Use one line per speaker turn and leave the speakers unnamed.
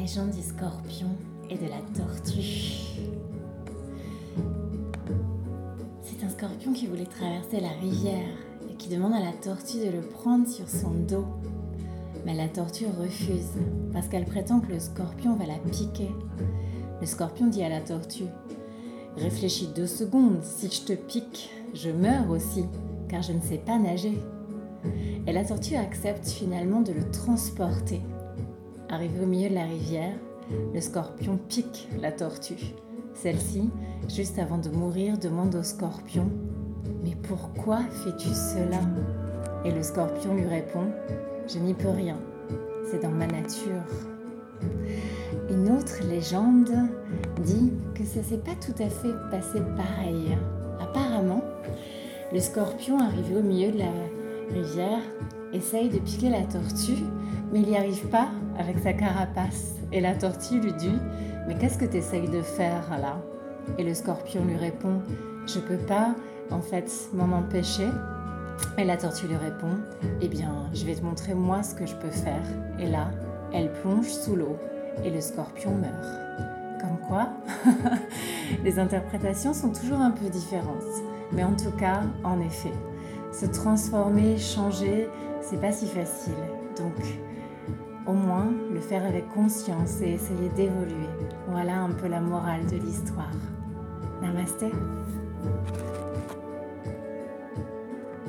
légende du scorpion et de la tortue. C'est un scorpion qui voulait traverser la rivière et qui demande à la tortue de le prendre sur son dos. Mais la tortue refuse parce qu'elle prétend que le scorpion va la piquer. Le scorpion dit à la tortue Réfléchis deux secondes, si je te pique, je meurs aussi, car je ne sais pas nager. Et la tortue accepte finalement de le transporter Arrivé au milieu de la rivière, le scorpion pique la tortue. Celle-ci, juste avant de mourir, demande au scorpion Mais pourquoi fais-tu cela? Et le scorpion lui répond Je n'y peux rien, c'est dans ma nature. Une autre légende dit que ça s'est pas tout à fait passé pareil. Apparemment, le scorpion arrivé au milieu de la rivière essaye de piquer la tortue, mais il n'y arrive pas avec sa carapace. Et la tortue lui dit Mais qu'est-ce que tu essayes de faire là? Et le scorpion lui répond Je peux pas, en fait, m'en empêcher. Et la tortue lui répond Eh bien, je vais te montrer moi ce que je peux faire. Et là, elle plonge sous l'eau et le scorpion meurt. Comme quoi, les interprétations sont toujours un peu différentes. Mais en tout cas, en effet, se transformer, changer, c'est pas si facile. Donc, au moins le faire avec conscience et essayer d'évoluer. Voilà un peu la morale de l'histoire. Namasté.